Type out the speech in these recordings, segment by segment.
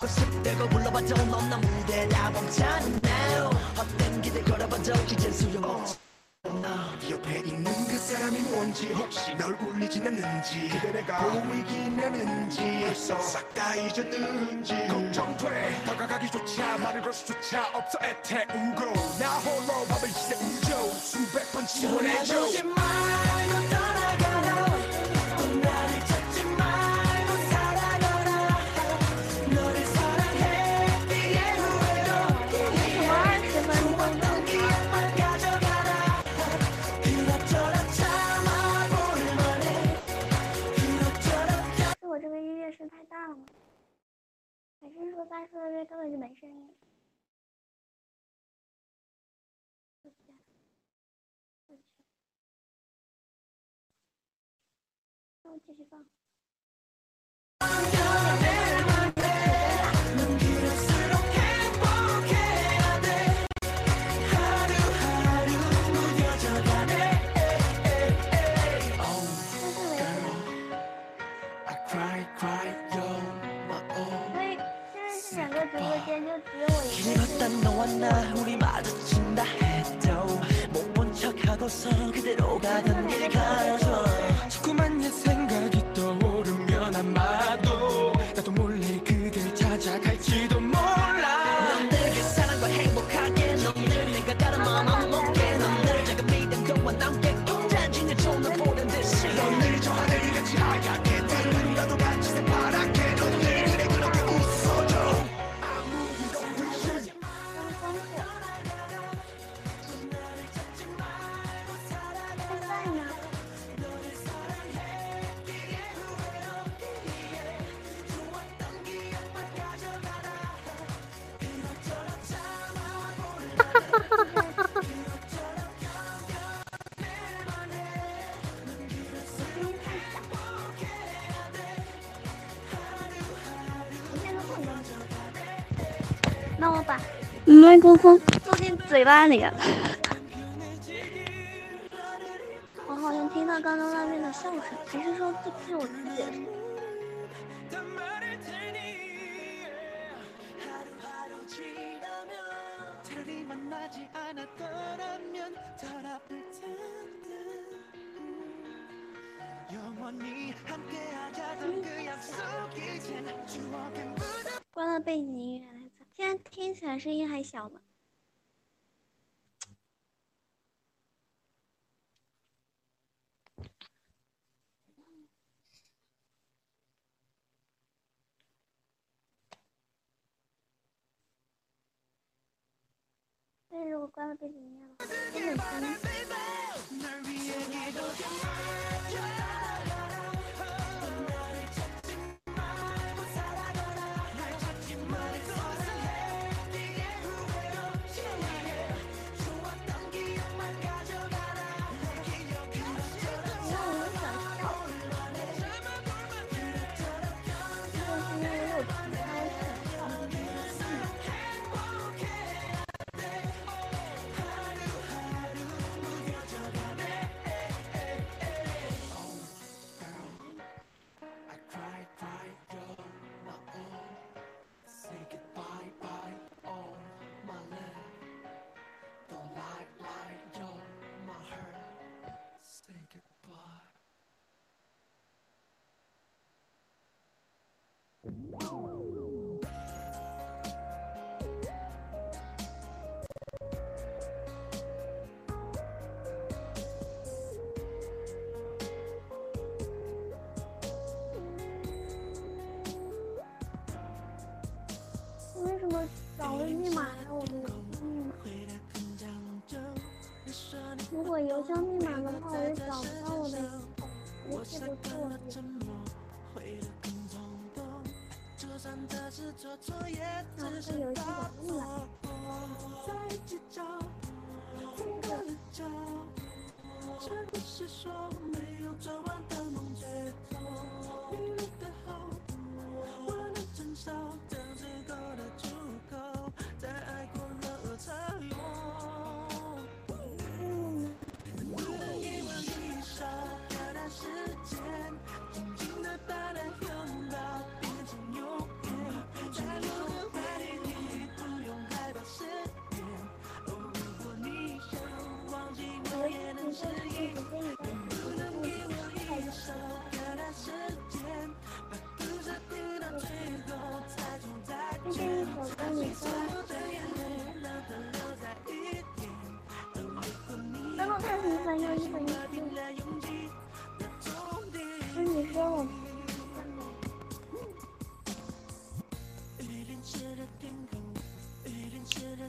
10대고 불러봐도 넌나 무대라 멈춰는 now 헛된 기대 걸어봐도 이젠 소용없지 네 옆에 있는 그 사람이 뭔지 혹시 널 울리진 않는지 그대 내가 보이긴 하는지 벌써 싹 다 잊었는지. 걱정돼. 다가가기조차 말을 걸 수조차 없어. 애태우고. 나 홀로 밤을 지새 우죠 수백 번 지원해줘 还是说的这根本就没声音？那我继续放。那我把麦克风放进嘴巴里 我好像听到刚刚外面的笑声还是说这不是我自己关了背景音乐现在听起来声音还小吗？但是如果关了背景音乐的话，根为什么找了密码呀？我的密码。如果邮箱密码的话，我就找不到我的邮箱，我就记不住我的邮箱。那这个游戏怎么了？这不是说没有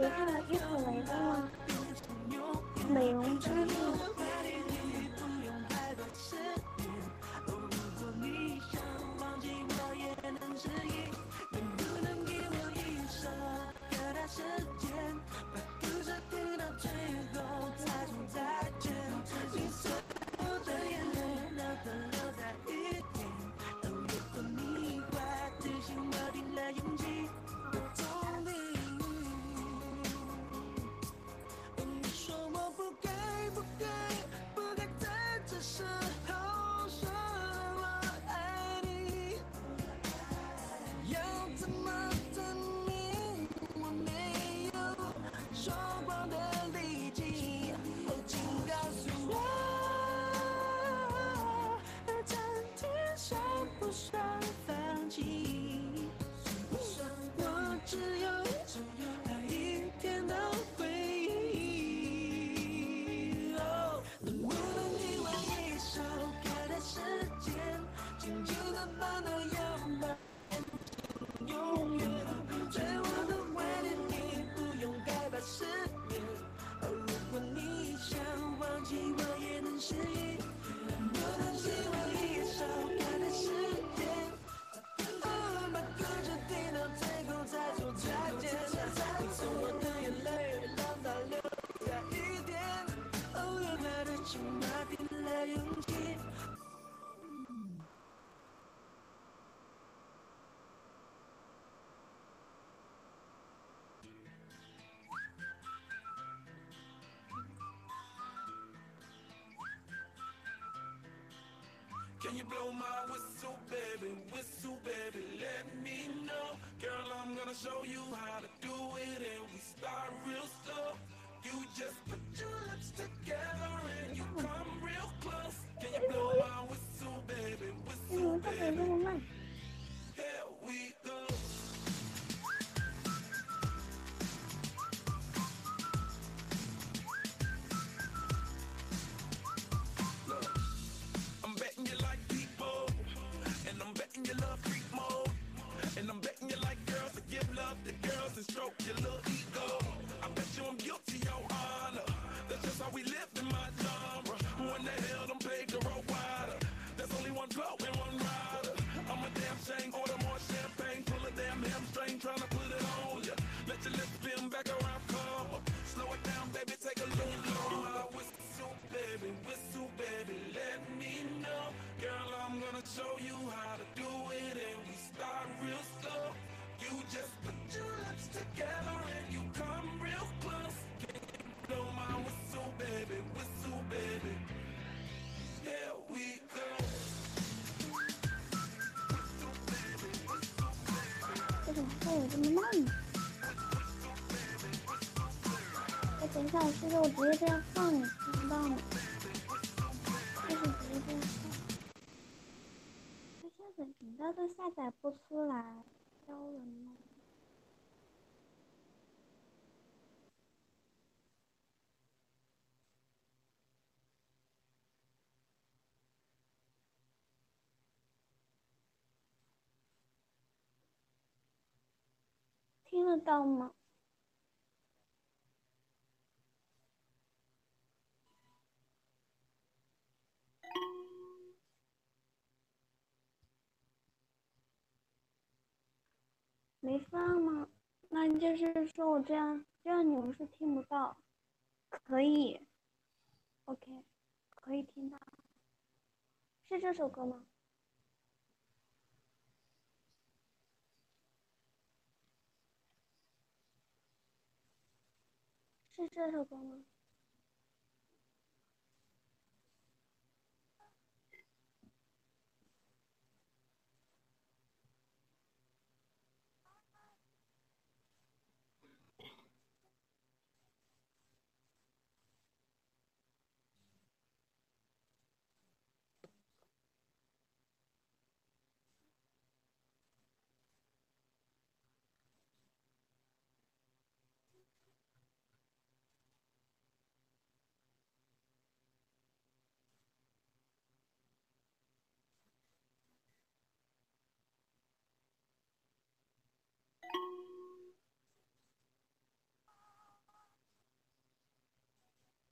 你看了一口雷的吗？美容之路。是。Can you blow my whistle, baby? Whistle, baby, let me know. Girl, I'm gonna show you how to do it, and we start real slow. You just put your lips gonna show you how to do it, and we start real slow. You just put your lips together and you come real close. Can you blow my whistle, baby, whistle, baby? Here we go. 为什么会有这么慢呢？哎，等一下，是不是我直接这样放你听不到呢？就是直接这样放。 它下载频道都下载不出来，招人吗？听得到吗？没放吗？那就是说我这样，这样你们是听不到。可以，OK，，可以听到，是这首歌吗？是这首歌吗？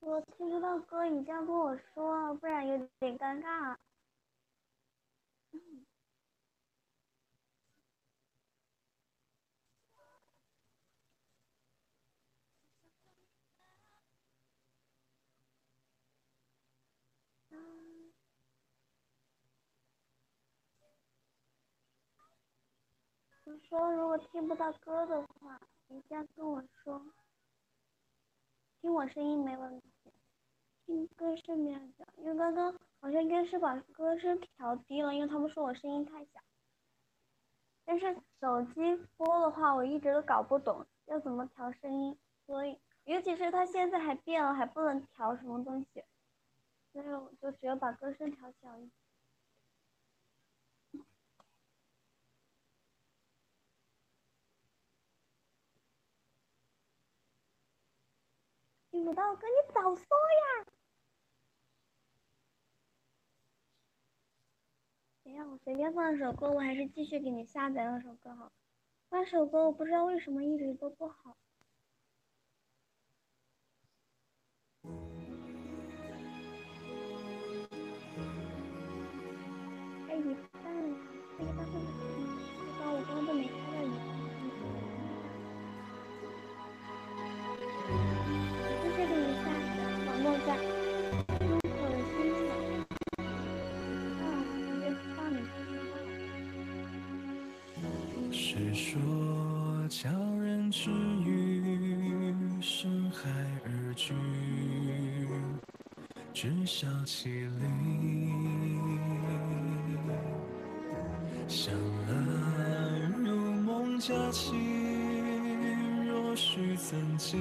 我听不到歌，你这样跟我说，不然有点尴尬。你说，如果听不到歌的话，你这样跟我说，听我声音没问题。听歌声没有讲，因为刚刚好像应该是把歌声调低了，因为他们说我声音太小。但是手机播的话，我一直都搞不懂要怎么调声音，所以尤其是它现在还变了，还不能调什么东西，所以我就只有把歌声调小一点。听不到歌，你早说呀！哎呀我随便放一首歌，我还是继续给你下载那首歌好。那首歌我不知道为什么一直都不好。是说叫人止于深海而居，知晓其理。相爱如梦佳期，若许曾经，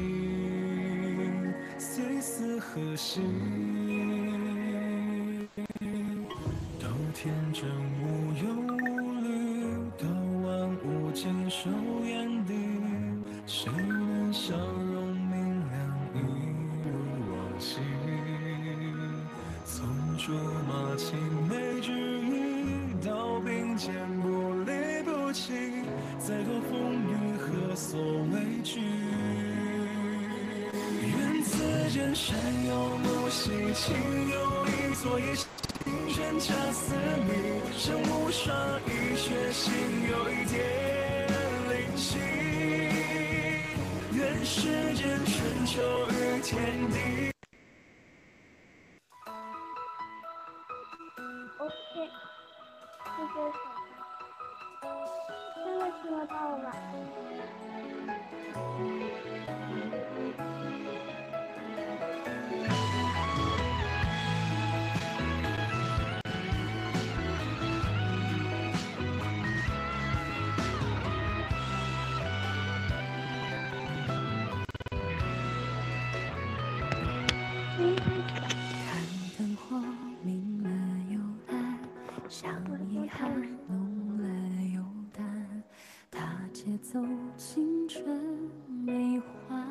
虽似何夕？都天真无谁能笑容明亮一如往昔？从竹马青梅之意到并肩不离不弃，再多风雨何所畏惧？愿此间山有木兮，情有一座也心悬恰似你。身无双翼，却心有一点灵犀。世间春秋与天地。OK，是这首。现在听得到了它节奏青春美幻。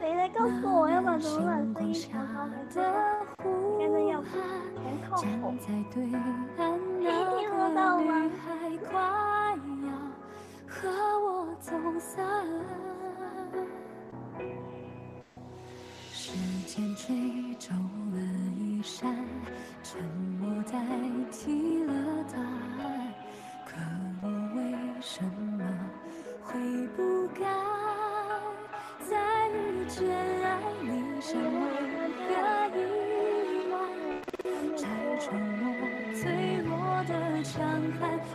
谁来告诉我要把怎么把声音调高的呼现在要喊，全靠吼站？在对岸听得那到吗个女孩快要和我走散。时间追皱了衣衫，沉默代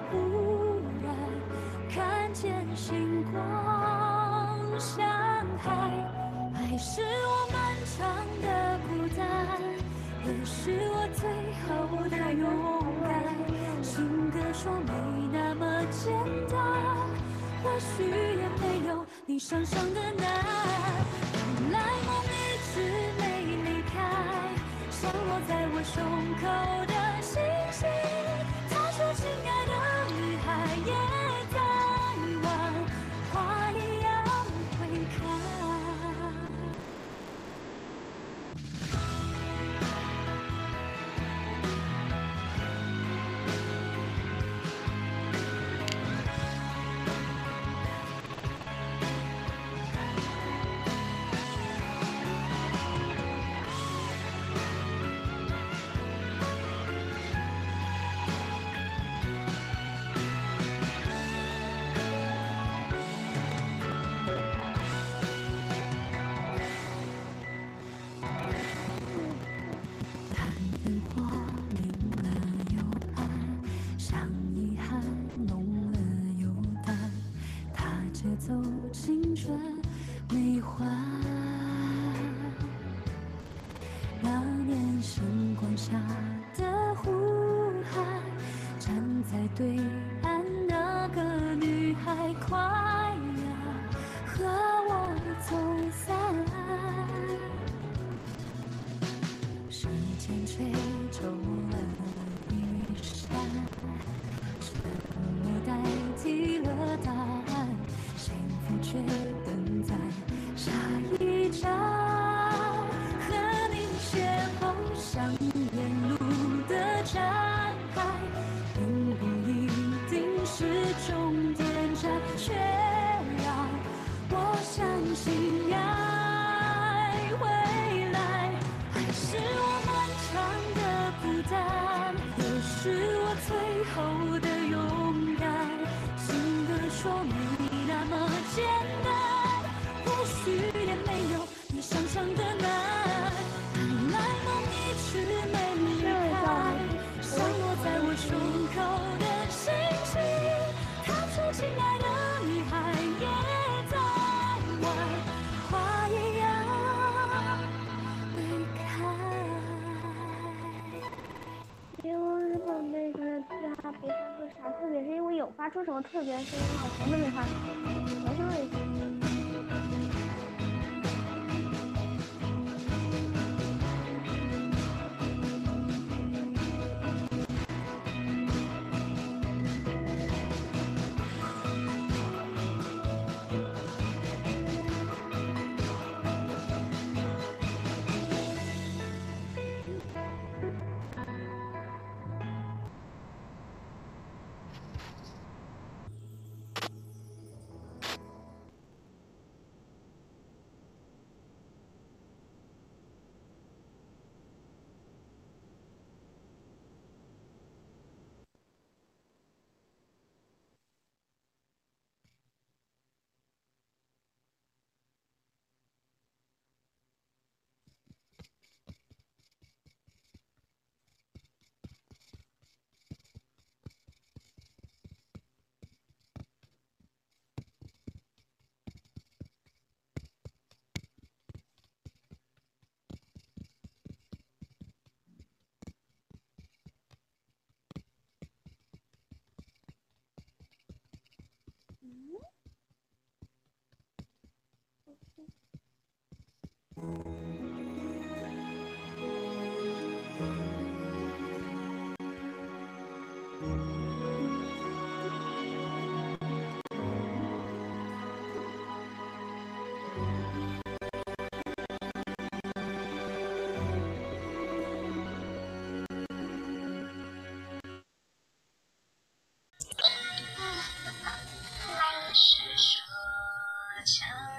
忽然看见星光像海。爱是我漫长的孤单，也是我最后的勇敢。情歌说没那么简单，或许也没有你想象的难。原来梦一直没离开，降落在我胸口的星星。春没还。那年星光下的呼喊，站在对站牌，并不一定是终点站，却让我相信爱会来。爱是我漫长的孤单，也是我最后的勇敢。情歌说没那么简单，特别是因为有发出什么特别的声音，我从都没发出，好像也